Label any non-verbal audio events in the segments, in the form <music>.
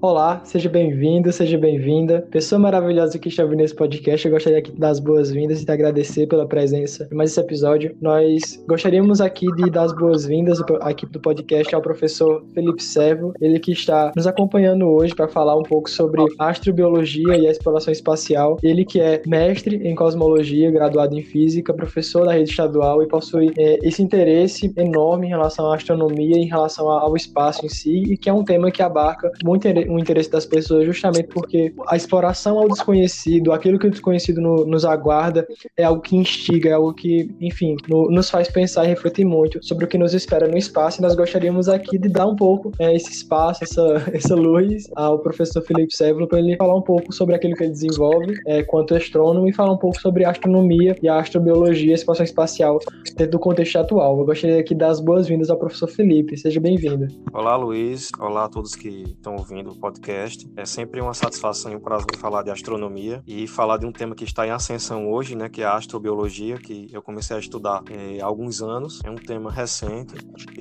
Olá, seja bem-vindo, seja bem-vinda. Pessoa maravilhosa que está vindo nesse podcast, eu gostaria aqui de dar as boas-vindas e de agradecer pela presença em mais esse episódio. Nós gostaríamos aqui de dar as boas-vindas aqui do podcast ao professor Felipe Servo, ele que está nos acompanhando hoje para falar um pouco sobre astrobiologia e a exploração espacial. Ele que é mestre em cosmologia, graduado em física, professor da rede estadual e possui é, esse interesse enorme em relação à astronomia, em relação ao espaço em si, e que é um tema que abarca muito o interesse das pessoas justamente porque a exploração ao desconhecido, aquilo que o desconhecido no, nos aguarda, é algo que instiga, é algo que, enfim, no, nos faz pensar e refletir muito sobre o que nos espera no espaço. E nós gostaríamos aqui de dar um pouco é, esse espaço, essa, <laughs> essa luz ao professor Felipe Sévolo para ele falar um pouco sobre aquilo que ele desenvolve é, quanto astrônomo e falar um pouco sobre astronomia e a astrobiologia, a exploração espacial dentro do contexto atual. Eu gostaria aqui de dar as boas-vindas ao professor Felipe. Seja bem-vindo. Olá, Luiz. Olá a todos que estão ouvindo podcast. É sempre uma satisfação e um prazer falar de astronomia e falar de um tema que está em ascensão hoje, né, que é a astrobiologia, que eu comecei a estudar é, há alguns anos. É um tema recente,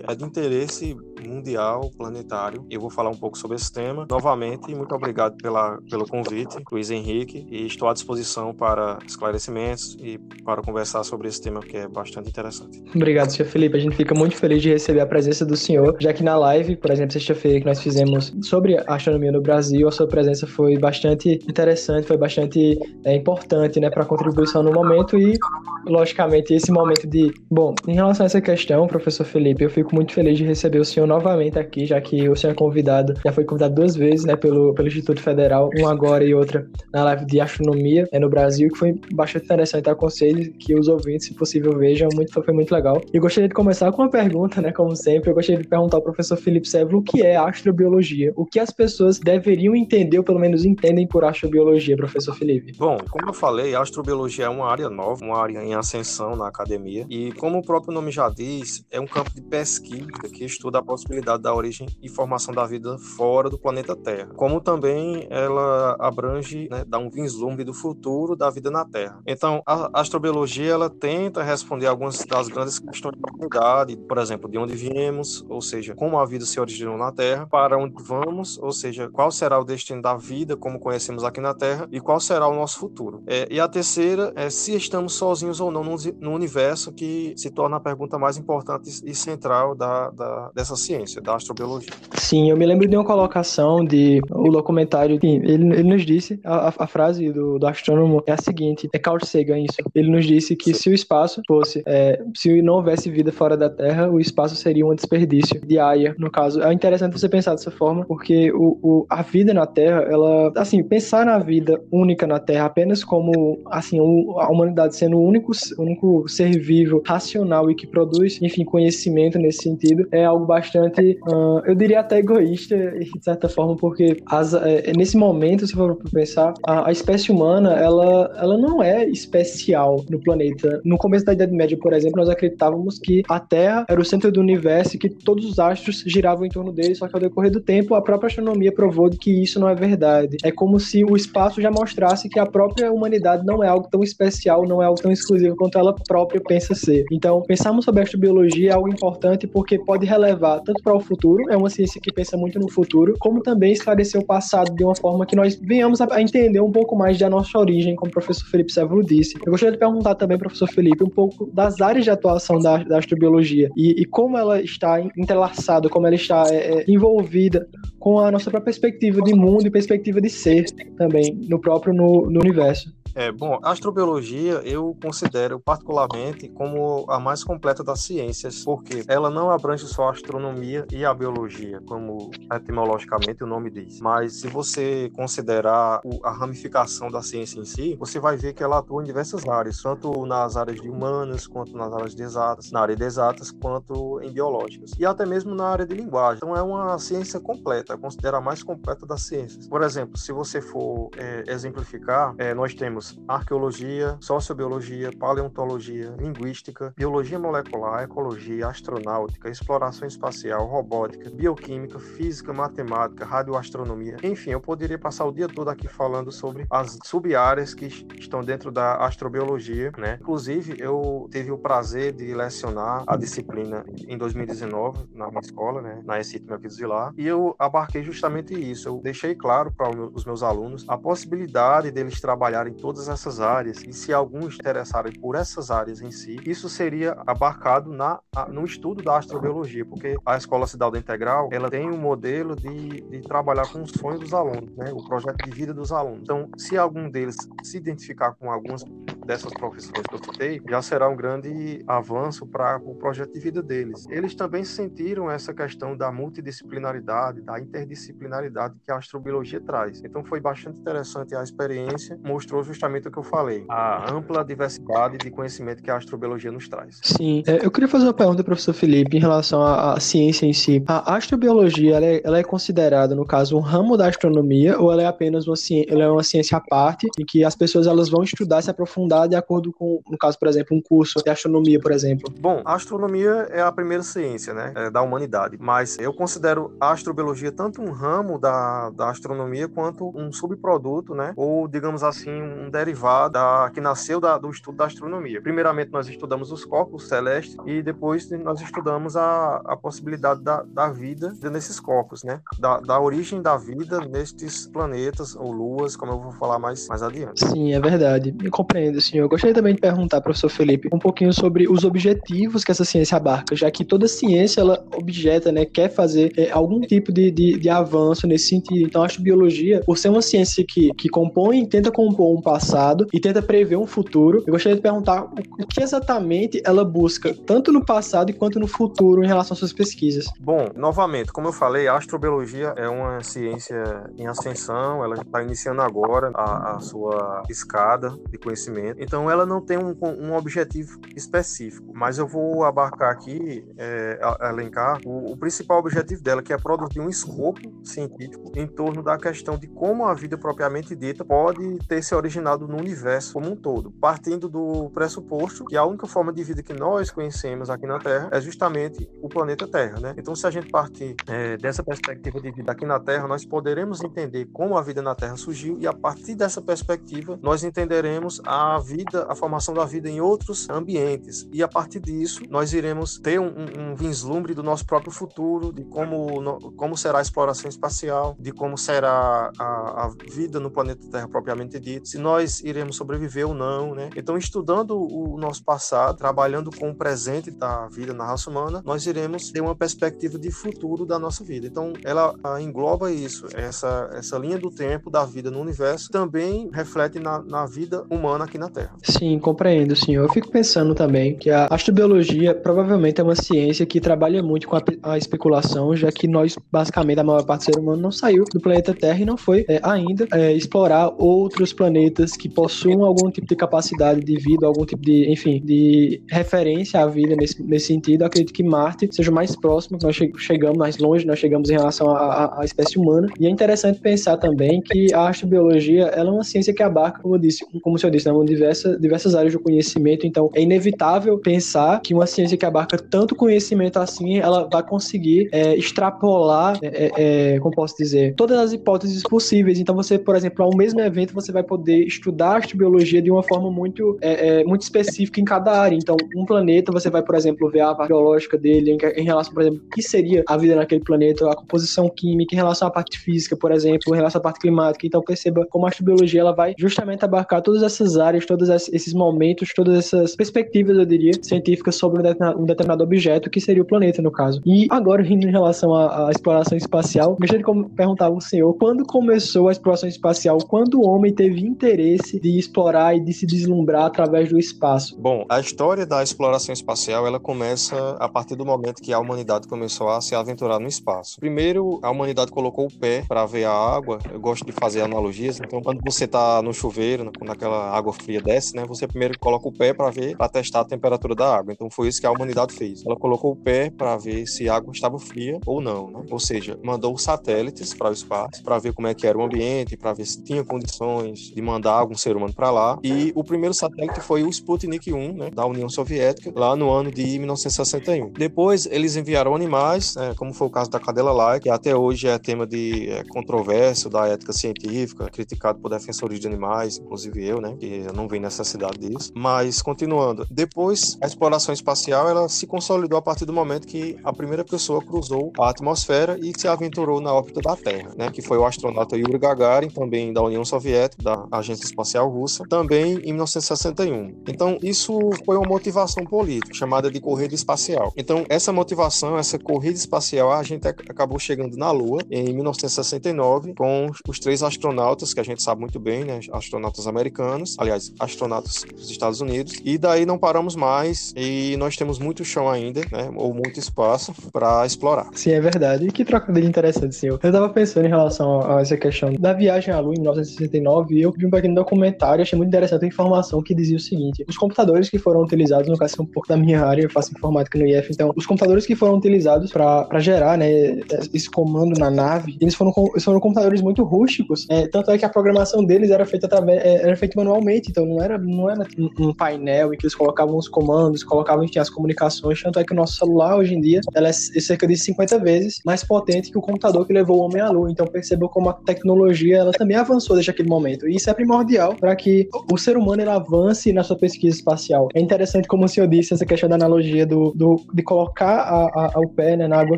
é de interesse mundial, planetário. Eu vou falar um pouco sobre esse tema. Novamente, muito obrigado pela, pelo convite, Luiz Henrique, e estou à disposição para esclarecimentos e para conversar sobre esse tema que é bastante interessante. Obrigado, senhor Felipe. A gente fica muito feliz de receber a presença do senhor, já que na live, por exemplo, sexta-feira que nós fizemos sobre a astronomia no Brasil, a sua presença foi bastante interessante, foi bastante é, importante né, para a contribuição no momento e, logicamente, esse momento de. Bom, em relação a essa questão, professor Felipe, eu fico muito feliz de receber o senhor novamente aqui, já que o senhor é convidado, já foi convidado duas vezes né, pelo, pelo Instituto Federal, uma agora e outra na live de astronomia é, no Brasil, que foi bastante interessante. Aconselho que os ouvintes, se possível, vejam, muito, foi muito legal. E gostaria de começar com uma pergunta, né, como sempre, eu gostaria de perguntar ao professor Felipe Severo o que é astrobiologia, o que as pessoas deveriam entender, ou pelo menos entendem por astrobiologia, professor Felipe? Bom, como eu falei, a astrobiologia é uma área nova, uma área em ascensão na academia, e como o próprio nome já diz, é um campo de pesquisa que estuda a possibilidade da origem e formação da vida fora do planeta Terra, como também ela abrange, né, dá um vislumbre do futuro da vida na Terra. Então, a astrobiologia ela tenta responder algumas das grandes questões da humanidade, por exemplo, de onde viemos, ou seja, como a vida se originou na Terra, para onde vamos, ou seja, qual será o destino da vida como conhecemos aqui na Terra e qual será o nosso futuro. É, e a terceira é se estamos sozinhos ou não no, no, universo, que se torna a pergunta mais importante e central da, da, dessa ciência, da astrobiologia. Sim, eu me lembro de uma colocação de o documentário, ele, ele nos disse, a, a frase do, do, astrônomo é a seguinte, é Carl Sagan isso, ele nos disse que se o espaço fosse, é, se não houvesse vida fora da Terra, o espaço seria um desperdício de Aya, no caso. É interessante você pensar dessa forma, porque o, o, a vida na Terra, ela, assim, pensar na vida única na Terra apenas como, assim, a humanidade sendo o único, único ser vivo racional e que produz, enfim, conhecimento nesse sentido, é algo bastante, uh, eu diria até egoísta, de certa forma, porque as, é, nesse momento, se for pensar, a, a, espécie humana, ela, ela não é especial no planeta. No começo da Idade Média, por exemplo, nós acreditávamos que a Terra era o centro do universo e que todos os astros giravam em torno dele, só que ao decorrer do tempo, a própria astronomia provou que isso não é verdade. É como se o espaço já mostrasse que a própria humanidade não é algo tão especial, não é algo tão exclusivo quanto ela própria pensa ser. Então, pensarmos sobre a astrobiologia é algo importante porque pode relevar tanto para o futuro, é uma ciência que pensa muito no futuro, como também esclarecer o passado de uma forma que nós venhamos a entender um pouco mais da nossa origem, como o professor Felipe Sévolo disse. Eu gostaria de perguntar também, professor Felipe, um pouco das áreas de atuação da, da astrobiologia e, e, como ela está entrelaçada, como ela está é, é envolvida com a nossa própria perspectiva de mundo e perspectiva de ser também no próprio no, no universo. É, bom, a astrobiologia eu considero particularmente como a mais completa das ciências, porque ela não abrange só a astronomia e a biologia, como etimologicamente o nome diz. Mas se você considerar a ramificação da ciência em si, você vai ver que ela atua em diversas áreas, tanto nas áreas de humanas, quanto nas áreas de exatas, na área de exatas, quanto em biológicas, e até mesmo na área de linguagem. Então é uma ciência completa, considera a mais completa das ciências. Por exemplo, se você for é, exemplificar, é, nós temos temos arqueologia, sociobiologia, paleontologia, linguística, biologia molecular, ecologia, astronáutica, exploração espacial, robótica, bioquímica, física, matemática, radioastronomia. Enfim, eu poderia passar o dia todo aqui falando sobre as sub-áreas que estão dentro da astrobiologia, né? Inclusive, eu tive o prazer de lecionar a disciplina em 2019 na minha escola, né? Na ECIT Melquides Vilar, e eu abarquei justamente isso. Eu deixei claro para os meus alunos a possibilidade deles trabalharem em todas essas áreas e se alguns interessarem por essas áreas em si, isso seria abarcado na, no estudo da astrobiologia, porque a Escola Cidade Integral, ela tem um modelo de, de trabalhar com os sonhos dos alunos, né? O projeto de vida dos alunos. Então, se algum deles se identificar com algumas dessas profissões que eu citei, já será um grande avanço para o projeto de vida deles. Eles também sentiram essa questão da multidisciplinaridade, da interdisciplinaridade que a astrobiologia traz. Então foi bastante interessante a experiência, mostrou justamente o que eu falei, a ampla diversidade de conhecimento que a astrobiologia nos traz. Sim, é, eu queria fazer uma pergunta, professor Felipe, em relação à, à ciência em si. A astrobiologia, ela é, ela é, considerada, no caso, um ramo da astronomia ou ela é apenas uma ciência, ela é uma ciência à parte em que as pessoas elas vão estudar, se aprofundar de acordo com, no caso, por exemplo, um curso de astronomia, por exemplo? Bom, a astronomia é a primeira ciência, né, é, da humanidade, mas eu considero a astrobiologia tanto um ramo da, da astronomia quanto um subproduto, né, ou digamos assim, um derivado da, que nasceu da, do estudo da astronomia. Primeiramente, nós estudamos os corpos celestes e depois nós estudamos a, a possibilidade da, da vida nesses corpos, né, da, da origem da vida nestes planetas ou luas, como eu vou falar mais, mais adiante. Sim, é verdade. Me compreendo, senhor. Eu gostaria também de perguntar, professor Felipe, um pouquinho sobre os objetivos que essa ciência abarca, já que toda ciência, ela objeta, né, quer fazer é, algum tipo de, de, de, avanço nesse sentido. Então, acho biologia, por ser uma ciência que, que compõe, tenta compor um passado e tenta prever um futuro, eu gostaria de perguntar o que exatamente ela busca, tanto no passado quanto no futuro, em relação às suas pesquisas. Bom, novamente, como eu falei, a astrobiologia é uma ciência em ascensão, ela está iniciando agora a, a sua escada de conhecimento. Então, ela não tem um, um objetivo específico, mas eu vou abarcar aqui, é, elencar o, o, principal objetivo dela, que é produzir um escopo científico em torno da questão de como a vida propriamente dita pode ter se originado no universo como um todo, partindo do pressuposto que a única forma de vida que nós conhecemos aqui na Terra é justamente o planeta Terra, né? Então, se a gente partir é, dessa perspectiva de vida aqui na Terra, nós poderemos entender como a vida na Terra surgiu e a partir dessa perspectiva nós entenderemos a vida, a formação da vida em outros ambientes e a partir disso nós iremos ter um, um vislumbre do nosso próprio futuro, de como, como será a exploração espacial, de como será a, a vida no planeta Terra propriamente dito, se nós iremos sobreviver ou não, né? Então, estudando o nosso passado, trabalhando com o presente da vida na raça humana, nós iremos ter uma perspectiva de futuro da nossa vida. Então, ela engloba isso, essa, essa linha do tempo da vida no universo também reflete na, na vida humana aqui na Terra. Sim, compreendo, senhor. Eu fico pensando também que a astrobiologia provavelmente é uma ciência que trabalha muito com a, a especulação, já que nós, basicamente, a maior parte do ser humano não saiu do planeta Terra e não foi é, ainda é, explorar outros planetas que possuam algum tipo de capacidade de vida, algum tipo de, enfim, de referência à vida nesse, nesse sentido. Eu acredito que Marte seja mais próximo, nós chegamos mais longe, nós chegamos em relação à, espécie humana. E é interessante pensar também que a astrobiologia ela é uma ciência que abarca, como eu disse, como o senhor disse, né, diversas, diversas áreas do conhecimento. Então, é inevitável pensar que uma ciência que abarca tanto conhecimento assim, ela vai conseguir é, extrapolar, é, é, é como posso dizer, todas as hipóteses possíveis. Então, você, por exemplo, ao mesmo evento, você vai poder estudar astrobiologia de uma forma muito, é, é, muito específica em cada área. Então, um planeta, você vai, por exemplo, ver a parte biológica dele em, em relação, por exemplo, o que seria a vida naquele planeta, a composição química, em relação à parte física, por exemplo, em relação à parte climática. Então, perceba como a astrobiologia ela vai justamente abarcar todas essas áreas, todos esses momentos, todas essas perspectivas, eu diria, científicas sobre um determinado objeto, que seria o planeta, no caso. E agora, indo em relação à, à exploração espacial, gostaria de perguntar ao senhor, quando começou a exploração espacial? Quando o homem teve interesse de explorar e de se deslumbrar através do espaço? Bom, a história da exploração espacial, ela começa a partir do momento que a humanidade começou a se aventurar no espaço. Primeiro, a humanidade colocou o pé para ver a água. Eu gosto de fazer analogias. Então, quando você está no chuveiro, quando aquela água fria desce, né, você primeiro coloca o pé para ver, para testar a temperatura da água. Então, foi isso que a humanidade fez. Ela colocou o pé para ver se a água estava fria ou não, né? Ou seja, mandou satélites para o espaço para ver como é que era o ambiente, para ver se tinha condições de mandar mandar algum ser humano para lá. E o primeiro satélite foi o Sputnik 1, né, da União Soviética, lá no ano de 1961. Depois eles enviaram animais, né, como foi o caso da cadela laika, que até hoje é tema de é, controvérsia da ética científica, criticado por defensores de animais, inclusive eu, né, que não vi necessidade disso. Mas continuando, depois a exploração espacial ela se consolidou a partir do momento que a primeira pessoa cruzou a atmosfera e se aventurou na órbita da Terra, né, que foi o astronauta Yuri Gagarin, também da União Soviética, da Agência Espacial Russa, também em 1961. Então, isso foi uma motivação política, chamada de corrida espacial. Então, essa motivação, essa corrida espacial, a gente acabou chegando na Lua em 1969 com os três astronautas, que a gente sabe muito bem, né, astronautas americanos, aliás, astronautas dos Estados Unidos, e daí não paramos mais e nós temos muito chão ainda, né, ou muito espaço para explorar. Sim, é verdade. E que trocadilho interessante, senhor. Eu estava pensando em relação a essa questão da viagem à Lua em 1969 e eu vi um pequeno documentário, achei muito interessante a informação que dizia o seguinte: os computadores que foram utilizados, no caso é um pouco da minha área, eu faço informática no IF, então os computadores que foram utilizados para gerar, né, esse comando na nave, eles foram, eles foram computadores muito rústicos, é, tanto é que a programação deles era feita através, é, era feita manualmente, então não era, não era um painel em que eles colocavam os comandos, colocavam enfim, as comunicações, tanto é que o nosso celular hoje em dia ela é cerca de 50 vezes mais potente que o computador que levou o homem à lua. Então percebeu como a tecnologia ela também avançou desde aquele momento. E isso é primordial para que o ser humano ele avance na sua pesquisa espacial. É interessante, como o senhor disse, essa questão da analogia do, do de colocar a, a, o pé né, na água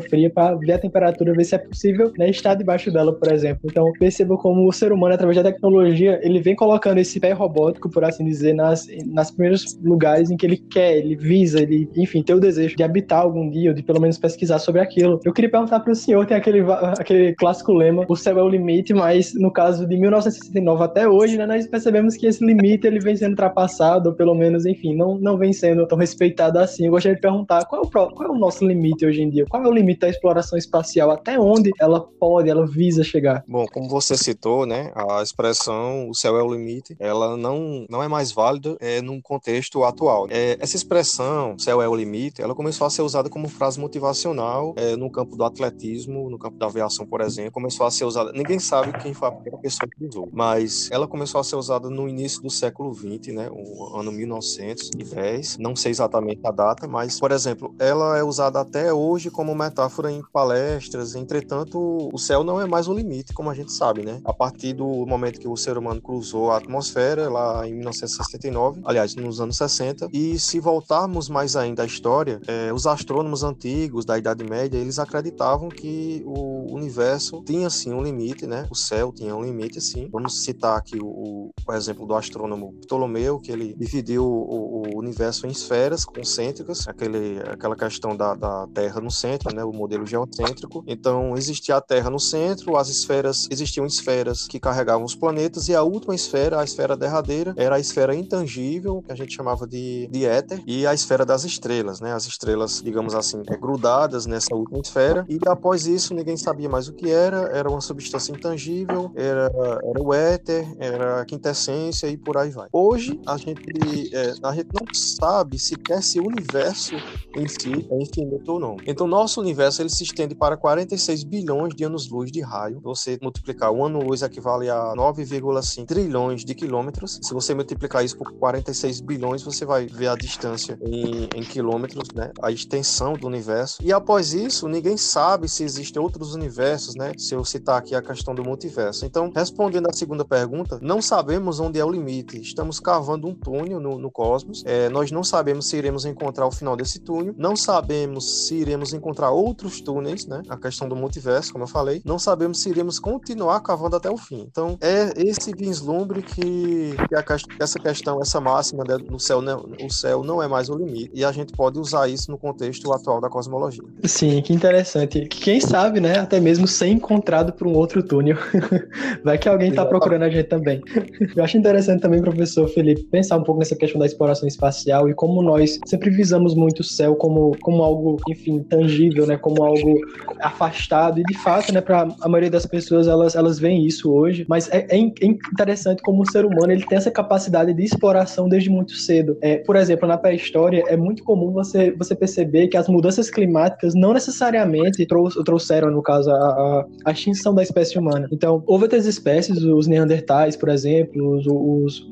fria para ver a temperatura, ver se é possível né, estar debaixo dela, por exemplo. Então perceba como o ser humano, através da tecnologia, ele vem colocando esse pé robótico, por assim dizer, nas, nas primeiros lugares em que ele quer, ele visa, ele, enfim, tem o desejo de habitar algum dia, ou de pelo menos pesquisar sobre aquilo. Eu queria perguntar para o senhor, tem aquele, aquele clássico lema, o céu é o limite, mas no caso de 1969 até hoje, né, nós percebemos que esse limite ele vem sendo ultrapassado, ou pelo menos, enfim, não, não vem sendo tão respeitado assim. Eu gostaria de perguntar qual é, o, qual é o nosso limite hoje em dia? Qual é o limite da exploração espacial? Até onde ela pode, ela visa chegar? Bom, como você citou, né, a expressão o céu é o limite, ela não, não é mais válida é, num contexto atual. É, essa expressão, céu é o limite, ela começou a ser usada como frase motivacional é, no campo do atletismo, no campo da aviação, por exemplo. Começou a ser usada, ninguém sabe quem foi a primeira pessoa que usou, mas ela começou a ser usada no início do século XX, né, o ano 1910. Não sei exatamente a data, mas, por exemplo, ela é usada até hoje como metáfora em palestras. Entretanto, o céu não é mais o limite, como a gente sabe, né? A partir do momento que o ser humano cruzou a atmosfera, lá em 1969, aliás, nos anos 60, e se voltarmos mais ainda à história, é, os astrônomos antigos da Idade Média, eles acreditavam que o universo tinha, sim, um limite, né? O céu tinha um limite, sim. Vamos citar aqui o, o exemplo do astrônomo Ptolomeu, que ele dividiu o, o universo em esferas concêntricas, aquele, aquela questão da, da Terra no centro, né? O modelo geocêntrico. Então, existia a Terra no centro, as esferas, existiam esferas que carregavam os planetas, e a última esfera, a esfera derradeira, era a esfera intangível, que a gente chamava de, de éter, e a esfera das estrelas, né? As estrelas, digamos assim, é, grudadas nessa última esfera, e após isso ninguém sabia mais o que era, era uma substância intangível, era, era o éter, era a quintessência e por aí vai. Hoje, a gente, é, a gente não sabe sequer se o universo em si é infinito ou não. Então, nosso universo ele se estende para 46 bilhões de anos-luz de raio. Você multiplicar um ano-luz equivale a 9,5 trilhões de quilômetros. Se você multiplicar isso por 46 bilhões, você vai ver a distância em, em quilômetros, né? A extensão do universo. E após isso, ninguém sabe se existem outros universos, né? Se eu citar aqui a questão do multiverso. Então, respondendo à segunda pergunta, não sabemos onde é o limite. Estamos cavando um túnel no, no cosmos. É, nós não sabemos se iremos encontrar o final desse túnel. Não sabemos se iremos encontrar outros túneis, né? A questão do multiverso, como eu falei. Não sabemos se iremos continuar cavando até o fim. Então, é esse vislumbre que, que a, essa questão, essa máxima né, no céu, não, o céu não é mais o limite. E a gente pode usar isso no contexto atual da cosmologia. Sim, que interessante. Quem sabe, né? Até mesmo ser encontrado por um outro túnel. <laughs> Vai que alguém está procurando a gente também. <laughs> Eu acho interessante também, professor Felipe, pensar um pouco nessa questão da exploração espacial e como nós sempre visamos muito o céu como, como algo, enfim, tangível, né? Como algo afastado. E de fato, né, para a maioria das pessoas, elas, elas veem isso hoje. Mas é, é, interessante como o ser humano ele tem essa capacidade de exploração desde muito cedo. É, por exemplo, na pré-história, é muito comum você, você perceber que as mudanças climáticas não necessariamente trouxeram, no caso, a, a extinção da espécie humana. Então, houve outras espécies, os neandertais, por exemplo, exemplo, os, os,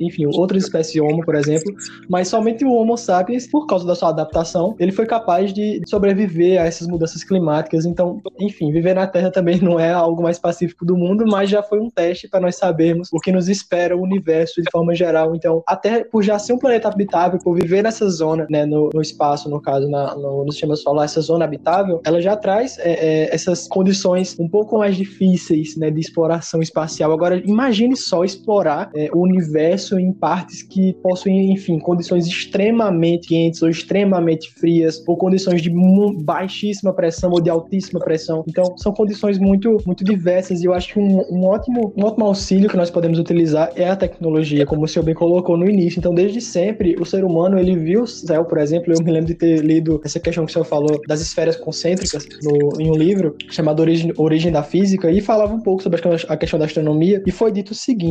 enfim, outras espécies de Homo, por exemplo, mas somente o Homo sapiens, por causa da sua adaptação, ele foi capaz de sobreviver a essas mudanças climáticas. Então, enfim, viver na Terra também não é algo mais pacífico do mundo, mas já foi um teste para nós sabermos o que nos espera o universo de forma geral. Então, até por já ser um planeta habitável, por viver nessa zona, né, no, no espaço, no caso, na, no, no sistema solar, essa zona habitável, ela já traz é, é, essas condições um pouco mais difíceis, né, de exploração espacial. Agora, imagine só explorar é, o universo em partes que possuem, enfim, condições extremamente quentes ou extremamente frias, ou condições de baixíssima pressão ou de altíssima pressão. Então, são condições muito, muito diversas e eu acho que um, um, ótimo, um ótimo auxílio que nós podemos utilizar é a tecnologia, como o senhor bem colocou no início. Então, desde sempre, o ser humano, ele viu o céu, por exemplo, eu me lembro de ter lido essa questão que o senhor falou das esferas concêntricas no, em um livro chamado Origem, Origem da Física e falava um pouco sobre a questão da astronomia e foi dito o seguinte,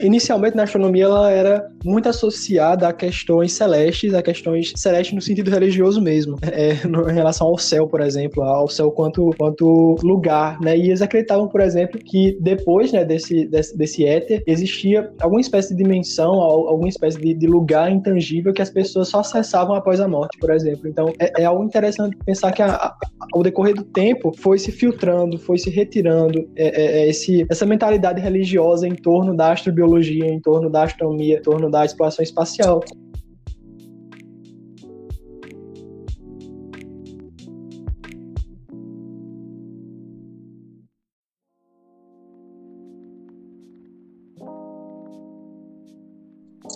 inicialmente na astronomia ela era muito associada a questões celestes, a questões celestes no sentido religioso mesmo, é, no, em relação ao céu, por exemplo, ao céu quanto, quanto lugar, né? E eles acreditavam, por exemplo, que depois né, desse, desse, desse éter existia alguma espécie de dimensão, alguma espécie de, de, lugar intangível que as pessoas só acessavam após a morte, por exemplo. Então é, é algo interessante pensar que a, a, ao decorrer do tempo foi se filtrando, foi se retirando é, é, é esse, essa mentalidade religiosa em torno da astrobiologia, em torno da astronomia, em torno da exploração espacial.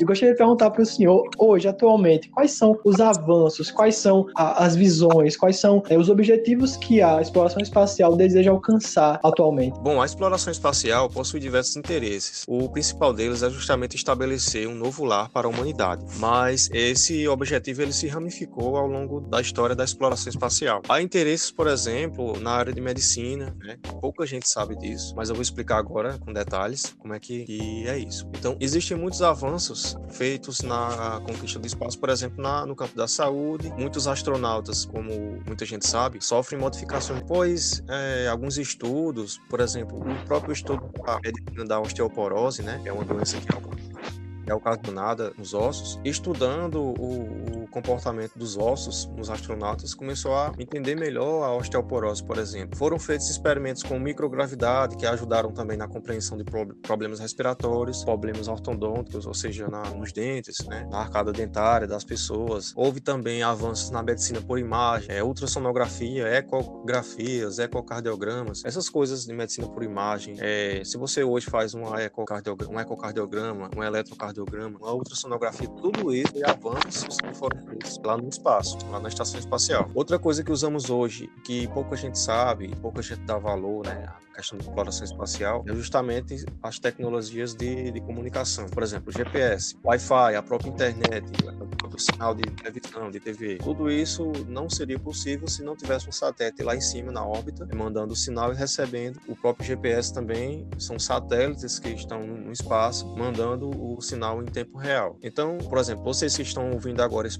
E gostaria de perguntar para o senhor, hoje, atualmente, quais são os avanços, quais são a, as visões, quais são é, os objetivos que a exploração espacial deseja alcançar atualmente? Bom, a exploração espacial possui diversos interesses. O principal deles é justamente estabelecer um novo lar para a humanidade. Mas esse objetivo ele se ramificou ao longo da história da exploração espacial. Há interesses, por exemplo, na área de medicina, né? pouca gente sabe disso, mas eu vou explicar agora com detalhes como é que, que é isso. Então, existem muitos avanços feitos na conquista do espaço, por exemplo, na, no campo da saúde. Muitos astronautas, como muita gente sabe, sofrem modificações, pois é, alguns estudos, por exemplo, o próprio estudo da, da osteoporose, né, é uma doença que é o caso do nada nos ossos, estudando o, o, comportamento dos ossos nos astronautas, começou a entender melhor a osteoporose, por exemplo. Foram feitos experimentos com microgravidade que ajudaram também na compreensão de problemas respiratórios, problemas ortodônticos, ou seja, na, nos dentes, né, na arcada dentária das pessoas. Houve também avanços na medicina por imagem, é, ultrassonografia, ecografias, ecocardiogramas, essas coisas de medicina por imagem. É, se você hoje faz uma ecocardiograma, um ecocardiograma, um eletrocardiograma, cardiograma, uma ultrassonografia, tudo isso é avanços que foram lá no espaço, lá na estação espacial. Outra coisa que usamos hoje, que pouca gente sabe, pouca gente dá valor, né, a questão da exploração espacial, é justamente as tecnologias de, de comunicação. Por exemplo, GPS, Wi-Fi, a própria internet, o sinal de televisão, de TV. Tudo isso não seria possível se não tivesse um satélite lá em cima, na órbita, mandando o sinal e recebendo. O próprio GPS também são satélites que estão no espaço, mandando o sinal em tempo real. Então, por exemplo, vocês que estão ouvindo agora esse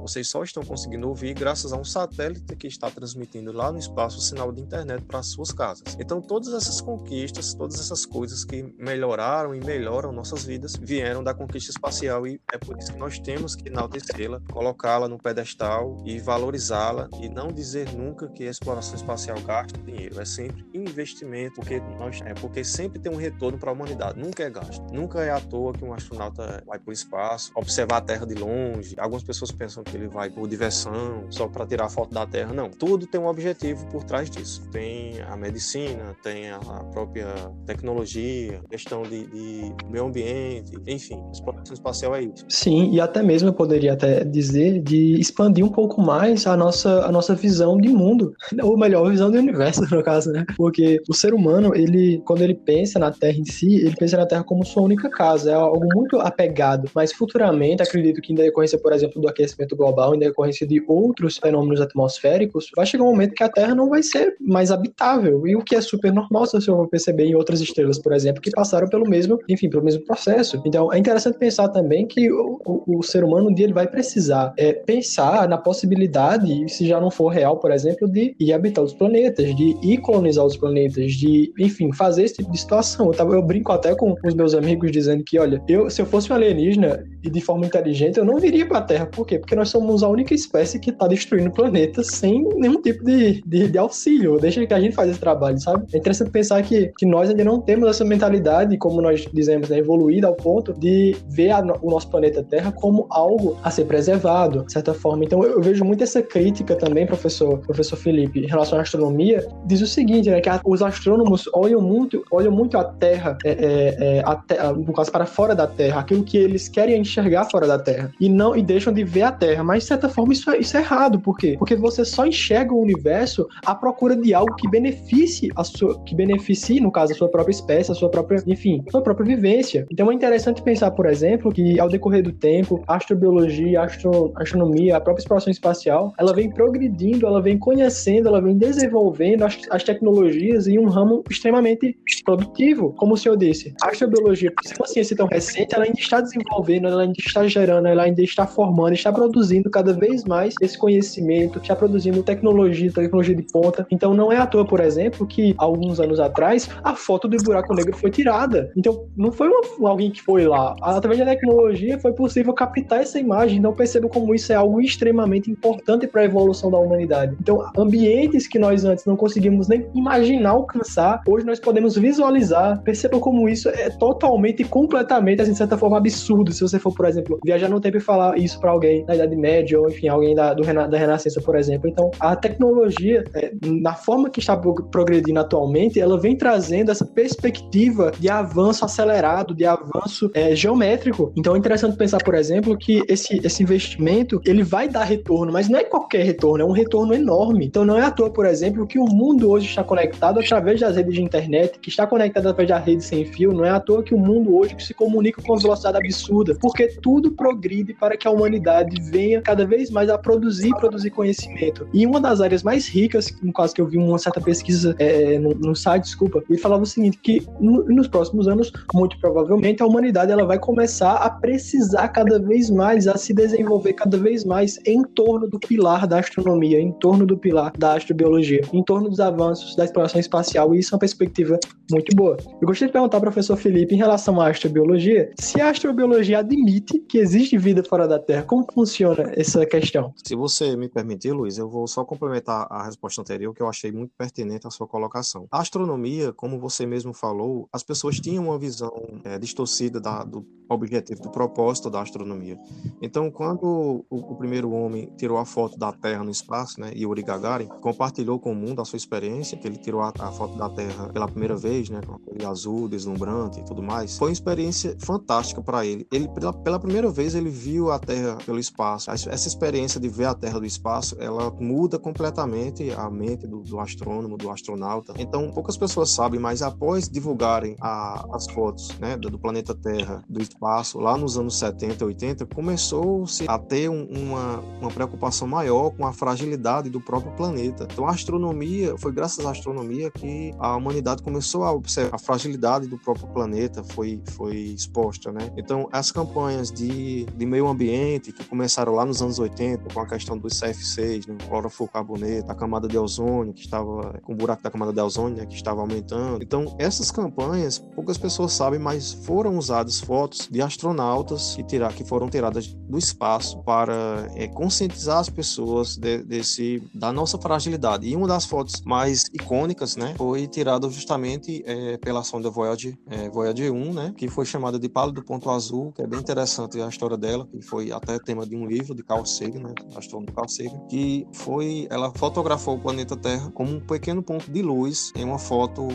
vocês só estão conseguindo ouvir graças a um satélite que está transmitindo lá no espaço o sinal de internet para as suas casas. Então, todas essas conquistas, todas essas coisas que melhoraram e melhoram nossas vidas vieram da conquista espacial e é por isso que nós temos que enaltecê-la, colocá-la no pedestal e valorizá-la e não dizer nunca que a exploração espacial gasta dinheiro, é sempre investimento, porque nós é porque sempre tem um retorno para a humanidade, nunca é gasto. Nunca é à toa que um astronauta vai para o espaço, observar a Terra de longe. Algumas pessoas pensam que ele vai por diversão, só para tirar foto da Terra. Não, tudo tem um objetivo por trás disso. Tem a medicina, tem a própria tecnologia, questão de, de meio ambiente, enfim, exploração espacial é isso. Sim, e até mesmo eu poderia até dizer de expandir um pouco mais a nossa, a nossa visão de mundo, <laughs> ou melhor, a visão do universo, <laughs> no caso, né? Porque o ser humano, ele, quando ele pensa na Terra em si, ele pensa na Terra como sua única casa, é algo muito apegado, mas futuramente acredito que em decorrência, por exemplo, do aquecimento global em decorrência de outros fenômenos atmosféricos, vai chegar um momento que a Terra não vai ser mais habitável. E o que é super normal, se você for perceber em outras estrelas, por exemplo, que passaram pelo mesmo, enfim, pelo mesmo processo. Então, é interessante pensar também que o, o, o ser humano um dia ele vai precisar é, pensar na possibilidade, se já não for real, por exemplo, de ir habitar os planetas, de ir colonizar os planetas, de, enfim, fazer esse tipo de situação. Eu, eu brinco até com os meus amigos dizendo que, olha, eu, se eu fosse um alienígena e de forma inteligente, eu não viria para a Terra. Por quê? Porque nós somos a única espécie que está destruindo o planeta sem nenhum tipo de, de, de, auxílio. Deixa que a gente faz esse trabalho, sabe? É interessante pensar que, que nós ainda não temos essa mentalidade, como nós dizemos, né, evoluída ao ponto de ver a, o nosso planeta Terra como algo a ser preservado, de certa forma. Então, eu, eu vejo muito essa crítica também, professor, professor Felipe, em relação à astronomia, diz o seguinte, né, que a, os astrônomos olham muito, olham muito a Terra, é, é, é, a no caso, para fora da Terra, aquilo que eles querem enxergar fora da Terra, e não e deixam de ver a Terra. Mas, de certa forma, isso é, isso é errado. Por quê? Porque você só enxerga o universo à procura de algo que beneficie a sua, que beneficie, no caso, a sua própria espécie, a sua própria, enfim, a sua própria vivência. Então é interessante pensar, por exemplo, que ao decorrer do tempo, a astrobiologia, a astro, astronomia, a própria exploração espacial, ela vem progredindo, ela vem conhecendo, ela vem desenvolvendo as, as tecnologias em um ramo extremamente produtivo, como o senhor disse. A astrobiologia, por ser uma ciência tão recente, ela ainda está desenvolvendo, ela ainda está gerando, ela ainda está formando, está produzindo cada vez mais esse conhecimento, está produzindo tecnologia, tecnologia de ponta. Então não é à toa, por exemplo, que alguns anos atrás a foto do buraco negro foi tirada. Então não foi uma, alguém que foi lá. Através da tecnologia foi possível captar essa imagem. Então perceba como isso é algo extremamente importante para a evolução da humanidade. Então ambientes que nós antes não conseguimos nem imaginar alcançar, hoje nós podemos visualizar. Perceba como isso é totalmente e completamente, assim, de certa forma, absurdo. Se você for, por exemplo, viajar no tempo e falar isso para alguém da Idade Média ou, enfim, alguém da, do, da Renascença, por exemplo. Então, a tecnologia, é, na forma que está progredindo atualmente, ela vem trazendo essa perspectiva de avanço acelerado, de avanço é, geométrico. Então, é interessante pensar, por exemplo, que esse, esse investimento ele vai dar retorno, mas não é qualquer retorno, é um retorno enorme. Então, não é à toa, por exemplo, que o mundo hoje está conectado através das redes de internet, que está conectado através da rede sem fio. Não é à toa que o mundo hoje se comunica com uma velocidade absurda, porque tudo progride para que a humanidade venha cada vez mais a produzir produzir conhecimento. E uma das áreas mais ricas, no caso que eu vi uma certa pesquisa é, no, no, site, desculpa, ele falava o seguinte, que no, nos próximos anos, muito provavelmente, a humanidade ela vai começar a precisar cada vez mais, a se desenvolver cada vez mais em torno do pilar da astronomia, em torno do pilar da astrobiologia, em torno dos avanços da exploração espacial, e isso é uma perspectiva muito boa. Eu gostaria de perguntar ao professor Felipe, em relação à astrobiologia, se a astrobiologia admite que existe vida fora da Terra, como funciona essa questão? Se você me permitir, Luiz, eu vou só complementar a resposta anterior, que eu achei muito pertinente a sua colocação. A astronomia, como você mesmo falou, as pessoas tinham uma visão é, distorcida da, do objetivo, do propósito da astronomia. Então, quando o, o, primeiro homem tirou a foto da Terra no espaço, né, Yuri Gagarin, compartilhou com o mundo a sua experiência, que ele tirou a, a foto da Terra pela primeira vez, né, com aquele azul deslumbrante e tudo mais, foi uma experiência fantástica para ele. Ele pela, pela, primeira vez ele viu a Terra pelo espaço. Essa experiência de ver a Terra do espaço, ela muda completamente a mente do, do astrônomo, do astronauta. Então, poucas pessoas sabem, mas após divulgarem a, as fotos, né, do, planeta Terra, do espaço, lá nos anos 70, 80, começou-se a ter um, uma, uma preocupação maior com a fragilidade do próprio planeta. Então, a astronomia, foi graças à astronomia que a humanidade começou a observar a fragilidade do próprio planeta, foi, foi exposta, né? Então, as campanhas de, de meio ambiente que começaram lá nos anos 80 com a questão dos CF6, né, clorofluorcarboneto, a camada de ozônio que estava com o buraco da camada de ozônio, né, que estava aumentando. Então, essas campanhas, poucas pessoas sabem, mas foram usadas fotos de astronautas que, que foram tiradas do espaço para é, conscientizar as pessoas de, desse da nossa fragilidade. E uma das fotos mais icônicas, né, foi tirada justamente é, pela sonda Voyager, é, Voyager 1, né, que foi chamada de Pálido Ponto Azul, que é bem interessante a história dela, que foi até tema de um livro de Carl Sagan, né, astrônomo Carl Sagan, que foi, ela fotografou o planeta Terra como um pequeno ponto de luz em uma foto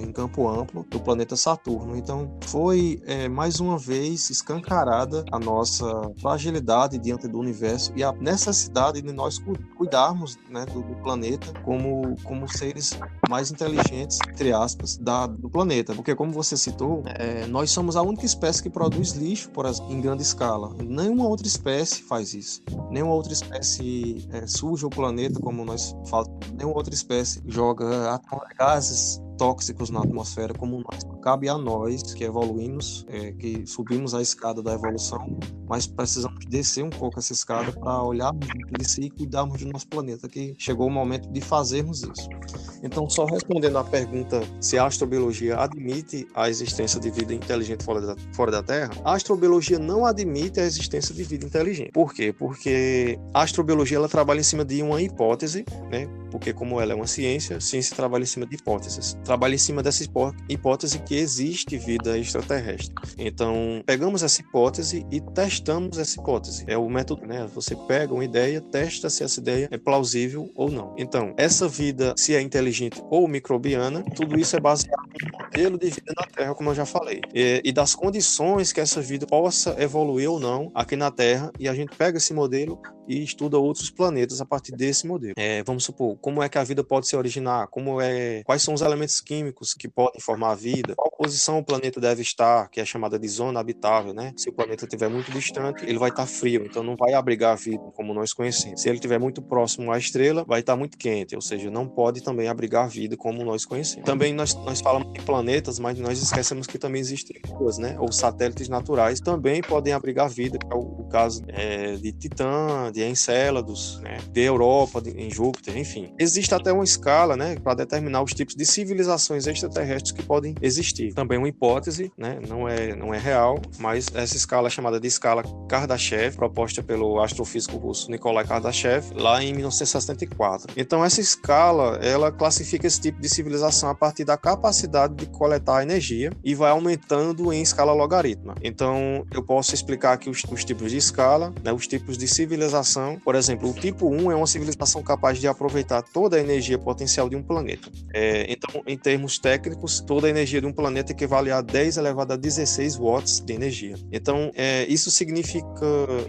em campo amplo do planeta Saturno. Então, foi mais uma vez escancarada a nossa fragilidade diante do universo e a necessidade de nós cuidarmos né, do, do, planeta como, como seres mais inteligentes, entre aspas, da, do planeta. Porque, como você citou, é, nós somos a única espécie que produz lixo, por em grande escala. Nenhuma outra espécie faz isso. Nenhuma outra espécie é, suja o planeta, como nós falamos. Nenhuma outra espécie joga gases tóxicos na atmosfera como nós. Cabe a nós que evoluímos, é, que subimos a escada da evolução, mas precisamos descer um pouco essa escada para olharmos de si e cuidarmos do nosso planeta, que chegou o momento de fazermos isso. Então, só respondendo à pergunta se a astrobiologia admite a existência de vida inteligente fora da, fora da Terra, a astrobiologia não admite a existência de vida inteligente. Por quê? Porque a astrobiologia ela trabalha em cima de uma hipótese, né? Porque como ela é uma ciência, a ciência trabalha em cima de hipóteses trabalha em cima dessa hipótese que existe vida extraterrestre. Então, pegamos essa hipótese e testamos essa hipótese. É o método, né? Você pega uma ideia, testa se essa ideia é plausível ou não. Então, essa vida, se é inteligente ou microbiana, tudo isso é baseado no modelo de vida na Terra, como eu já falei, e, e das condições que essa vida possa evoluir ou não aqui na Terra, e a gente pega esse modelo e estuda outros planetas a partir desse modelo. É, vamos supor, como é que a vida pode se originar, como é, quais são os elementos químicos que podem formar a vida, qual posição o planeta deve estar, que é chamada de zona habitável, né? Se o planeta estiver muito distante, ele vai estar frio, então não vai abrigar a vida como nós conhecemos. Se ele estiver muito próximo à estrela, vai estar muito quente, ou seja, não pode também abrigar a vida como nós conhecemos. Também nós, nós falamos de planetas, mas nós esquecemos que também existem luas, né? Ou satélites naturais também podem abrigar vida, que é o, o caso é, de Titã, de Encélados, né? de Europa, de, em Júpiter, enfim. Existe até uma escala, né, para determinar os tipos de civilizações extraterrestres que podem existir. Também uma hipótese, né, não é não é real, mas essa escala é chamada de escala Kardashev, proposta pelo astrofísico russo Nikolai Kardashev, lá em 1964. Então essa escala, ela classifica esse tipo de civilização a partir da capacidade de coletar energia e vai aumentando em escala logarítmica. Então eu posso explicar aqui os, os tipos de escala, né, os tipos de civilização civilização, por exemplo, o tipo 1 é uma civilização capaz de aproveitar toda a energia potencial de um planeta. É, então, em termos técnicos, toda a energia de um planeta equivale a 10 elevado a 16 watts de energia. Então, é, isso significa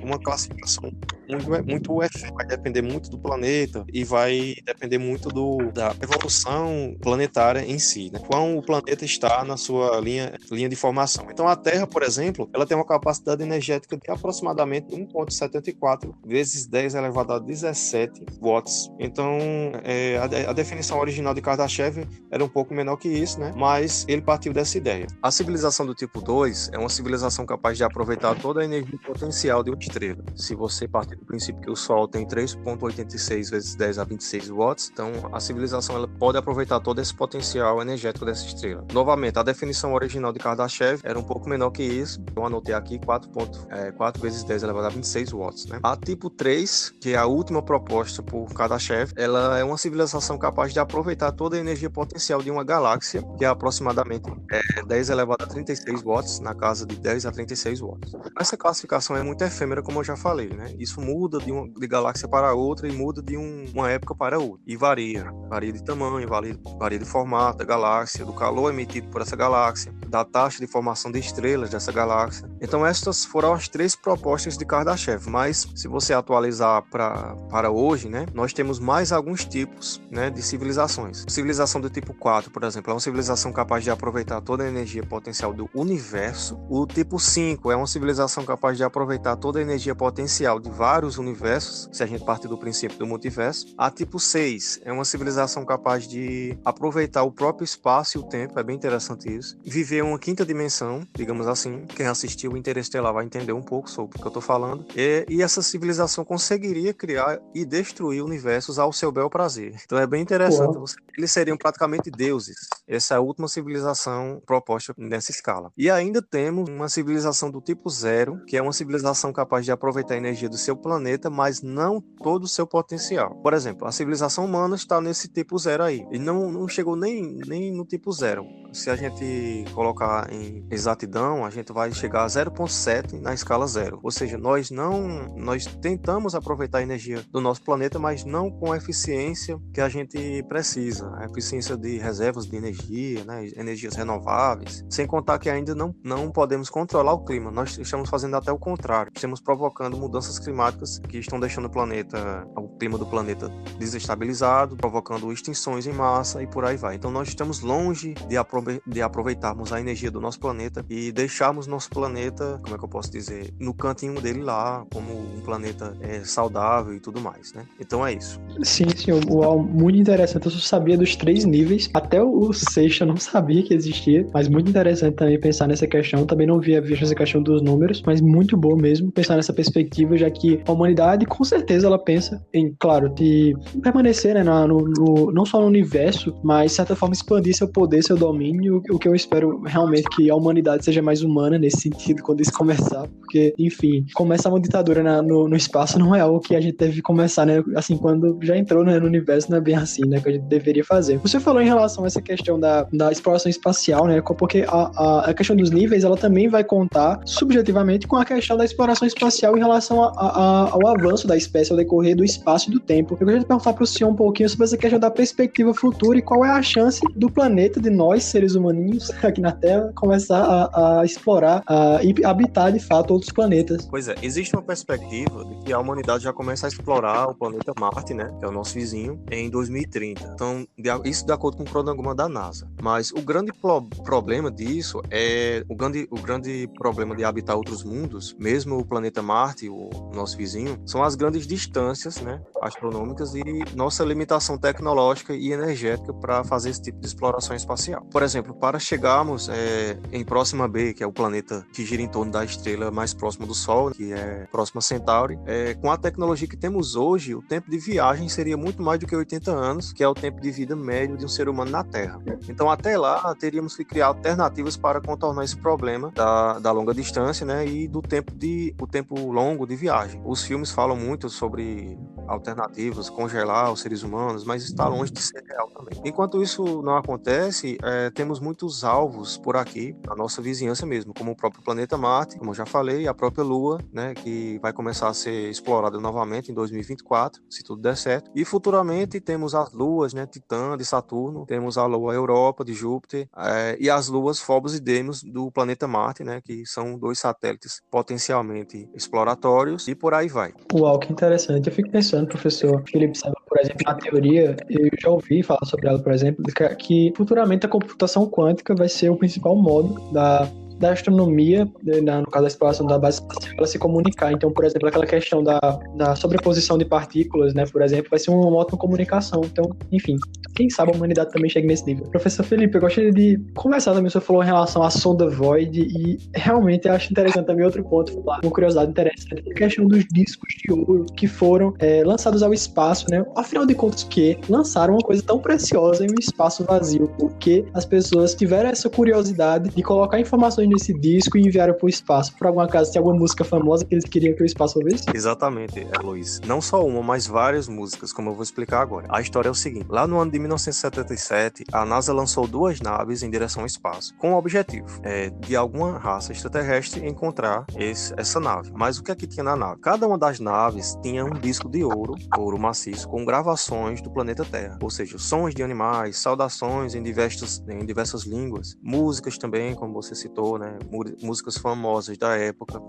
uma classificação muito, muito vai depender muito do planeta e vai depender muito do, da evolução planetária em si, né? Quão o planeta está na sua linha, linha de formação. Então, a Terra, por exemplo, ela tem uma capacidade energética de aproximadamente 1,74 vezes 10 elevado a 17 watts. Então, é, a, a, definição original de Kardashev era um pouco menor que isso, né? Mas ele partiu dessa ideia. A civilização do tipo 2 é uma civilização capaz de aproveitar toda a energia potencial de uma estrela. Se você partir do princípio que o Sol tem 3,86 vezes 10 a 26 watts, então a civilização ela pode aproveitar todo esse potencial energético dessa estrela. Novamente, a definição original de Kardashev era um pouco menor que isso. Eu anotei aqui 4, é, 4 vezes 10 elevado a 26 watts, né? A tipo 3, que é a última proposta por Kardashev, ela é uma civilização capaz de aproveitar toda a energia potencial de uma galáxia, que é aproximadamente é, 10 elevado a 36 watts, na casa de 10 a 36 watts. Essa classificação é muito efêmera, como eu já falei, né? Isso muda de uma de galáxia para outra e muda de um, uma época para outra. E varia. Varia de tamanho, varia, varia de formato da galáxia, do calor emitido por essa galáxia, da taxa de formação de estrelas dessa galáxia. Então, estas foram as três propostas de Kardashev, mas se você atualizar pra, para hoje, né, nós temos mais alguns tipos né, de civilizações. Civilização do tipo 4, por exemplo, é uma civilização capaz de aproveitar toda a energia potencial do universo. O tipo 5 é uma civilização capaz de aproveitar toda a energia potencial de vários universos, se a gente partir do princípio do multiverso. A tipo 6 é uma civilização capaz de aproveitar o próprio espaço e o tempo, é bem interessante isso. Viver uma quinta dimensão, digamos assim. Quem assistiu o Interestelar vai entender um pouco sobre o que eu estou falando. E, e essa civilização conseguiria criar e destruir universos ao seu bel prazer. Então é bem interessante. Você, eles seriam praticamente deuses. Essa é a última civilização proposta nessa escala. E ainda temos uma civilização do tipo zero, que é uma civilização capaz de aproveitar a energia do seu planeta, mas não todo o seu potencial. Por exemplo, a civilização humana está nesse tipo zero aí. E não, não chegou nem, nem no tipo zero. Se a gente colocar em exatidão, a gente vai chegar a 0.7 na escala zero. Ou seja, nós não nós tentamos aproveitar a energia do nosso planeta, mas não com a eficiência que a gente precisa, a eficiência de reservas de energia, né, energias renováveis, sem contar que ainda não, não podemos controlar o clima, nós estamos fazendo até o contrário, estamos provocando mudanças climáticas que estão deixando o planeta, clima do planeta desestabilizado, provocando extinções em massa e por aí vai. Então nós estamos longe de, aprove de aproveitarmos a energia do nosso planeta e deixarmos nosso planeta, como é que eu posso dizer, no cantinho dele lá, como um planeta é, saudável e tudo mais, né? Então é isso. Sim, sim, uau, muito interessante. Eu só sabia dos três níveis, até o sexto eu não sabia que existia, mas muito interessante também pensar nessa questão. Também não via visto essa questão dos números, mas muito bom mesmo pensar nessa perspectiva, já que a humanidade, com certeza, ela pensa em, claro, de permanecer, né, no, no, não só no universo, mas, de certa forma, expandir seu poder, seu domínio, o que eu espero realmente que a humanidade seja mais humana nesse sentido quando isso começar, porque, enfim, começar uma ditadura na, no, no, espaço não é algo que a gente deve começar, né, assim, quando já entrou né, no universo, não é bem assim, né, que a gente deveria fazer. Você falou em relação a essa questão da, da exploração espacial, né, porque a, a, a questão dos níveis, ela também vai contar subjetivamente com a questão da exploração espacial em relação a, a, ao avanço da espécie ao decorrer do espaço e do tempo. Eu gostaria de perguntar para o senhor um pouquinho sobre essa questão da perspectiva futura e qual é a chance do planeta, de nós, seres humaninhos, <laughs> aqui na Terra, começar a, a explorar e habitar de fato outros planetas. Pois é, existe uma perspectiva de que a humanidade já começa a explorar o planeta Marte, né, que é o nosso vizinho, em 2030. Então, isso de acordo com o cronograma da NASA. Mas o grande pro problema disso é o grande, o grande problema de habitar outros mundos, mesmo o planeta Marte, o nosso vizinho, são as grandes distâncias, né, astronômicas e nossa limitação tecnológica e energética para fazer esse tipo de exploração espacial. Por exemplo, para chegarmos é, em Próxima B, que é o planeta que gira em torno da estrela mais próxima do Sol, que é Próxima Centauri, é, com a tecnologia que temos hoje, o tempo de viagem seria muito mais do que 80 anos, que é o tempo de vida médio de um ser humano na Terra. Então, até lá, teríamos que criar alternativas para contornar esse problema da, da longa distância, né, e do tempo de o tempo longo de viagem. Os filmes falam muito sobre alternativas, congelar os seres humanos, mas está longe de ser real também. Enquanto isso não acontece, é, temos muitos alvos por aqui, na nossa vizinhança mesmo, como o próprio planeta Marte, como eu já falei, a própria Lua, né, que vai começar a ser explorada novamente em 2024, se tudo der certo. E futuramente temos as luas, né, Titã de Saturno, temos a Lua Europa de Júpiter é, e as luas Phobos e Deimos do planeta Marte, né, que são dois satélites potencialmente exploratórios e por aí vai. Uau, que interessante. Eu fico pensando, professor Felipe, sabe, por exemplo, na teoria, eu já ouvi falar sobre ela, por exemplo, que futuramente a computação quântica vai ser o principal modo da da astronomia, né, no caso da exploração da base espacial, ela se comunicar. Então, por exemplo, aquela questão da, da sobreposição de partículas, né, por exemplo, vai ser uma ótima comunicação. Então, enfim, quem sabe a humanidade também chega nesse nível. Professor Felipe, eu gostaria de conversar também, o senhor falou em relação à sonda Void e realmente acho interessante também outro ponto, falar, uma curiosidade interessante, a questão dos discos de ouro que foram é, lançados ao espaço, né? Afinal de contas, que lançaram uma coisa tão preciosa em um espaço vazio? Por que as pessoas tiveram essa curiosidade de colocar informações nesse disco e enviaram pro espaço. Por algum acaso, tem alguma música famosa que eles queriam que o espaço ouvisse? Exatamente, é, Luiz. Não só uma, mas várias músicas, como eu vou explicar agora. A história é o seguinte: lá no ano de 1977, a NASA lançou duas naves em direção ao espaço, com o objetivo é, de alguma raça extraterrestre encontrar esse, essa nave. Mas o que é que tinha na nave? Cada uma das naves tinha um disco de ouro, ouro maciço, com gravações do planeta Terra, ou seja, sons de animais, saudações em diversas, em diversas línguas, músicas também, como você citou, né? Músicas famosas da época,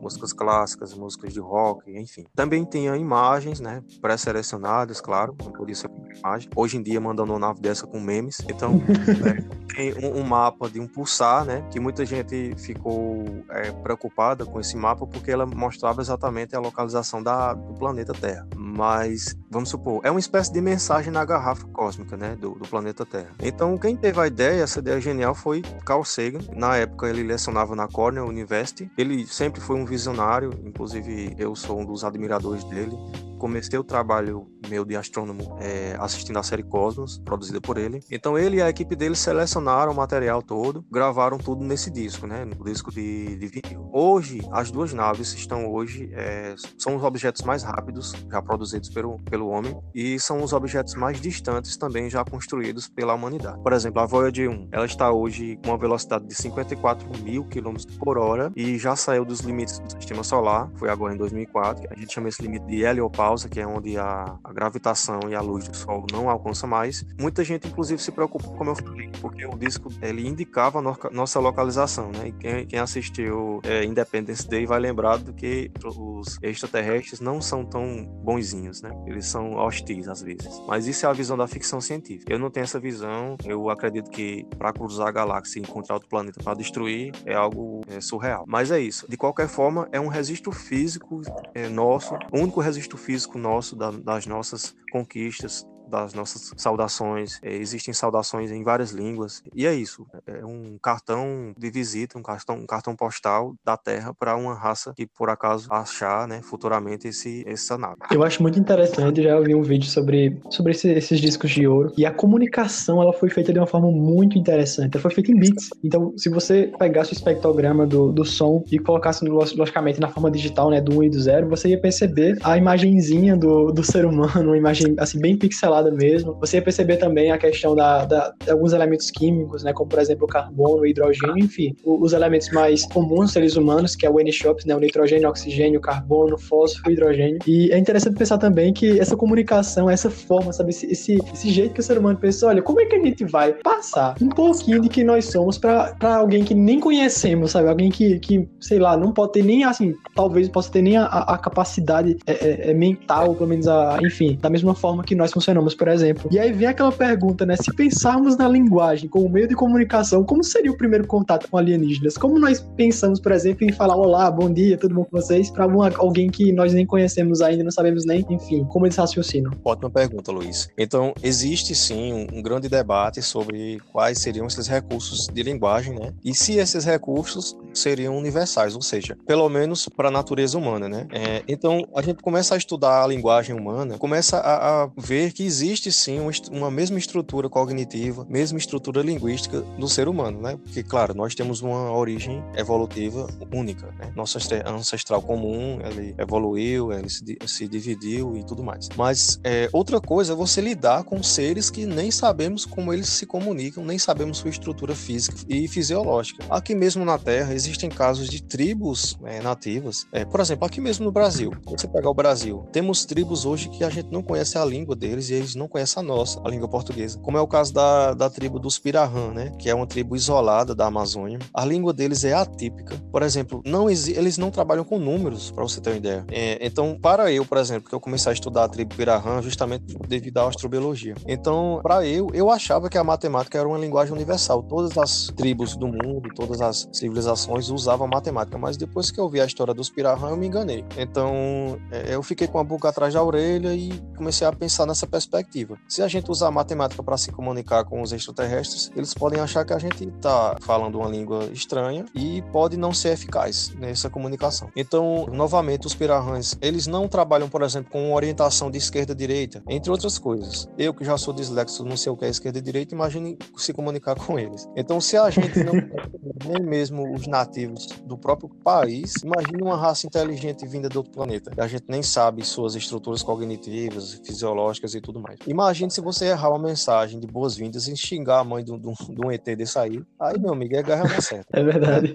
músicas clássicas, músicas de rock, enfim. Também tinha imagens, né? Pré-selecionadas, claro, não podia ser imagem. Hoje em dia, mandando uma nave dessa com memes. Então, <laughs> é, tem um, um, mapa de um pulsar, né? Que muita gente ficou é, preocupada com esse mapa porque ela mostrava exatamente a localização da, do planeta Terra. Mas, vamos supor, é uma espécie de mensagem na garrafa cósmica, né? Do, do planeta Terra. Então, quem teve a ideia, essa ideia genial, foi Carl Sagan. Na época, ele lecionava na Cornell University. Ele sempre foi um visionário, inclusive eu sou um dos admiradores dele comecei o trabalho meu de astrônomo é, assistindo a série Cosmos, produzida por ele. Então ele e a equipe dele selecionaram o material todo, gravaram tudo nesse disco, né, no disco de, de vinil. Hoje, as duas naves estão hoje, é, são os objetos mais rápidos já produzidos pelo, pelo homem e são os objetos mais distantes também já construídos pela humanidade. Por exemplo, a Voyager 1, ela está hoje com uma velocidade de 54 mil quilômetros por hora e já saiu dos limites do sistema solar, foi agora em 2004, a gente chama esse limite de heliopausa pausa, que é onde a, a, gravitação e a luz do Sol não alcançam mais. Muita gente, inclusive, se preocupa, como eu falei, porque o disco ele indicava a no, nossa localização, né? E quem, quem assistiu é, Independence Day vai lembrar do que os extraterrestres não são tão bonzinhos, né? Eles são hostis às vezes. Mas isso é a visão da ficção científica. Eu não tenho essa visão. Eu acredito que para cruzar a galáxia e encontrar outro planeta para destruir é algo é, surreal. Mas é isso. De qualquer forma, é um registro físico é, nosso, o único registro físico nosso da, das nossas conquistas, das nossas saudações. É, existem saudações em várias línguas. E é isso. É um cartão de visita, um cartão, um cartão postal da Terra para uma raça que, por acaso, achar né, futuramente esse, essa nave. Eu acho muito interessante. Já ouvi um vídeo sobre, sobre esse, esses discos de ouro. E a comunicação ela foi feita de uma forma muito interessante. Ela foi feita em bits. Então, se você pegasse o espectrograma do, do som e colocasse, logicamente, na forma digital, né, do 1 e do 0, você ia perceber a imagenzinha do, do ser humano, uma imagem assim, bem pixelada mesmo. Você ia perceber também a questão da, da, de alguns elementos químicos, né, como por exemplo o carbono, o hidrogênio, enfim, os elementos mais comuns dos seres humanos, que é o N-Shops, né, o nitrogênio, o oxigênio, o carbono, o fósforo, o hidrogênio. E é interessante pensar também que essa comunicação, essa forma, sabe, esse, esse, esse jeito que o ser humano pensa, olha, como é que a gente vai passar um pouquinho de que nós somos para alguém que nem conhecemos, sabe, alguém que, que, sei lá, não pode ter nem, assim, talvez possa ter nem a, a capacidade é, é, é mental, pelo menos a, enfim, da mesma forma que nós funcionamos por exemplo. E aí vem aquela pergunta, né? Se pensarmos na linguagem como meio de comunicação, como seria o primeiro contato com alienígenas? Como nós pensamos, por exemplo, em falar olá, bom dia, tudo bom com vocês, para alguém que nós nem conhecemos ainda, não sabemos nem, enfim, como eles raciocinam? Ótima pergunta, Luiz. Então, existe sim um grande debate sobre quais seriam esses recursos de linguagem, né? E se esses recursos seriam universais, ou seja, pelo menos para a natureza humana, né? É, então, a gente começa a estudar a linguagem humana, começa a, a ver que existe sim uma, mesma estrutura cognitiva, mesma estrutura linguística do ser humano, né? Porque, claro, nós temos uma origem evolutiva única, né? Nosso ancestral comum, ele evoluiu, ele se, se dividiu e tudo mais. Mas é, outra coisa é você lidar com seres que nem sabemos como eles se comunicam, nem sabemos sua estrutura física e fisiológica. Aqui mesmo na Terra existem casos de tribos é, nativas. É, por exemplo, aqui mesmo no Brasil, quando você pegar o Brasil, temos tribos hoje que a gente não conhece a língua deles e eles não conhecem a nossa, a língua portuguesa. Como é o caso da, da tribo dos Pirahã, né? Que é uma tribo isolada da Amazônia. A língua deles é atípica. Por exemplo, não eles não trabalham com números, para você ter uma ideia. É, então, para eu, por exemplo, que eu comecei a estudar a tribo Pirahã justamente devido à astrobiologia. Então, para eu, eu achava que a matemática era uma linguagem universal. Todas as tribos do mundo, todas as civilizações usavam matemática, mas depois que eu vi a história dos Pirahã, eu me enganei. Então, é, eu fiquei com a boca atrás da orelha e comecei a pensar nessa perspectiva perspectiva. Se a gente usar a matemática para se comunicar com os extraterrestres, eles podem achar que a gente está falando uma língua estranha e pode não ser eficaz nessa comunicação. Então, novamente, os pirarrãs, eles não trabalham, por exemplo, com orientação de esquerda direita, entre outras coisas. Eu que já sou dislexo, não sei o que é esquerda e direita, imagine se comunicar com eles. Então, se a gente não <laughs> nem mesmo os nativos do próprio país, imagine uma raça inteligente vinda de outro planeta. A gente nem sabe suas estruturas cognitivas, fisiológicas e tudo mais. Imagine se você errar uma mensagem de boas-vindas e xingar a mãe de um, de um ET desse aí. Aí, meu amigo, é guerra na certa. <laughs> É verdade.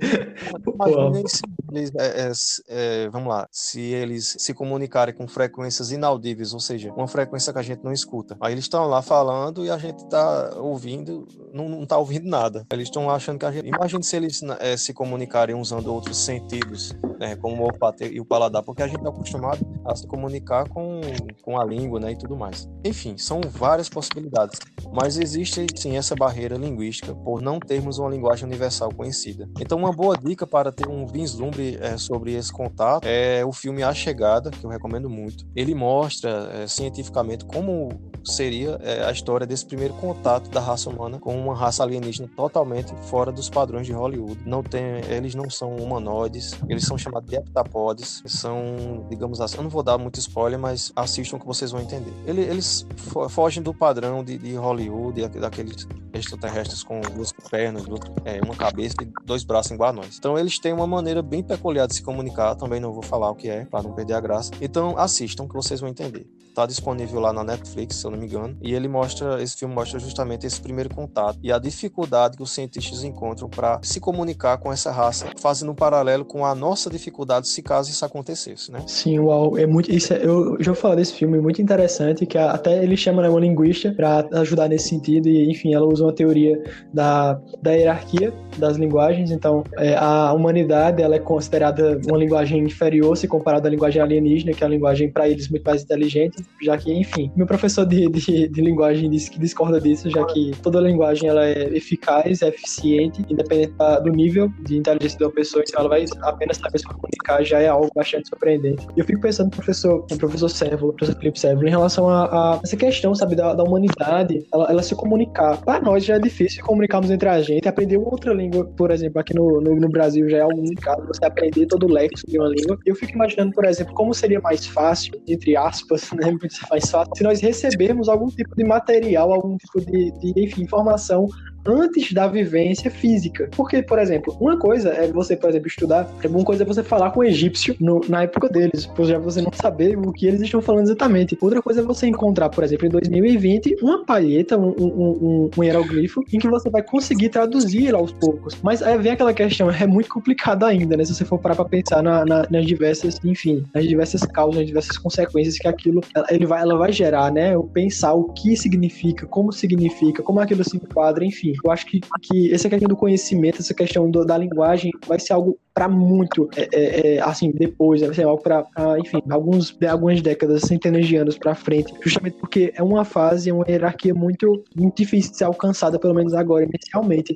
Imagine se eles, é, é, é, vamos lá, se eles se comunicarem com frequências inaudíveis, ou seja, uma frequência que a gente não escuta. Aí eles estão lá falando e a gente está ouvindo, não, não tá ouvindo nada. Eles estão achando que a gente. Imagine se eles é, se comunicarem usando outros sentidos, né, como o olfato e o paladar, porque a gente é acostumado a se comunicar com, com a língua, né, e tudo mais. Enfim, enfim, são várias possibilidades, mas existe sim essa barreira linguística por não termos uma linguagem universal conhecida. Então, uma boa dica para ter um vislumbre é, sobre esse contato é o filme A Chegada, que eu recomendo muito. Ele mostra é, cientificamente como seria é, a história desse primeiro contato da raça humana com uma raça alienígena totalmente fora dos padrões de Hollywood. Não tem, eles não são humanoides, eles são chamados de heptapodes, são, digamos assim, eu não vou dar muito spoiler, mas assistam que vocês vão entender. Eles fogem do padrão de, de Hollywood Hollywood, daqueles extraterrestres com duas pernas, duas, é, uma cabeça e dois braços igual a nós. Então eles têm uma maneira bem peculiar de se comunicar, também não vou falar o que é, para não perder a graça. Então assistam que vocês vão entender. Tá disponível lá na Netflix, se eu não me engano, e ele mostra, esse filme mostra justamente esse primeiro contato e a dificuldade que os cientistas encontram para se comunicar com essa raça, fazendo um paralelo com a nossa dificuldade se caso isso acontecesse, né? Sim, uau, é muito, isso é, eu já falei desse filme, muito interessante, que até ele chama né, uma linguista para ajudar nesse sentido e, enfim, ela usa uma teoria da, da hierarquia das linguagens, então é, a humanidade ela é considerada uma linguagem inferior se comparada à linguagem alienígena, que é uma linguagem para eles muito mais inteligente, já que, enfim, meu professor de, de, de, linguagem que discorda disso, já que toda linguagem ela é eficaz, é eficiente, independente do nível de inteligência da pessoa, então ela vai apenas saber se comunicar, já é algo bastante surpreendente. E eu fico pensando no professor, no professor Sérvulo, professor Felipe Sérvulo, em relação a, a, essa questão, sabe, da, da humanidade, ela, ela, se comunicar. Para nós já é difícil comunicarmos entre a gente, aprender uma outra língua, por exemplo, aqui no, no, no Brasil já é algo complicado, você aprender todo o léxico de uma língua. Eu fico imaginando, por exemplo, como seria mais fácil, entre aspas, <laughs> né, mais fácil, se nós recebermos algum tipo de material, algum tipo de, de enfim, informação antes da vivência física. Porque, por exemplo, uma coisa é você, por exemplo, estudar, é uma coisa é você falar com o egípcio no, na época deles, já você não saber o que eles estão falando exatamente. Outra coisa é você encontrar, por exemplo, em 2020, uma palheta, um, um, um, um hieroglifo, em que você vai conseguir traduzir aos poucos. Mas aí vem aquela questão, é muito complicado ainda, né? Se você for parar pra pensar na, na, nas diversas, enfim, nas diversas causas, nas diversas consequências que aquilo ele vai, ela vai gerar, né? O pensar o que significa, como significa, como aquilo se enquadra, enfim. Eu acho que, que essa questão do conhecimento, essa questão do, da linguagem vai ser algo para muito, é, é, é, assim, depois, vai ser algo para, enfim, alguns, algumas décadas, centenas de anos para frente, justamente porque é uma fase, é uma hierarquia muito, muito difícil de ser alcançada, pelo menos agora, inicialmente.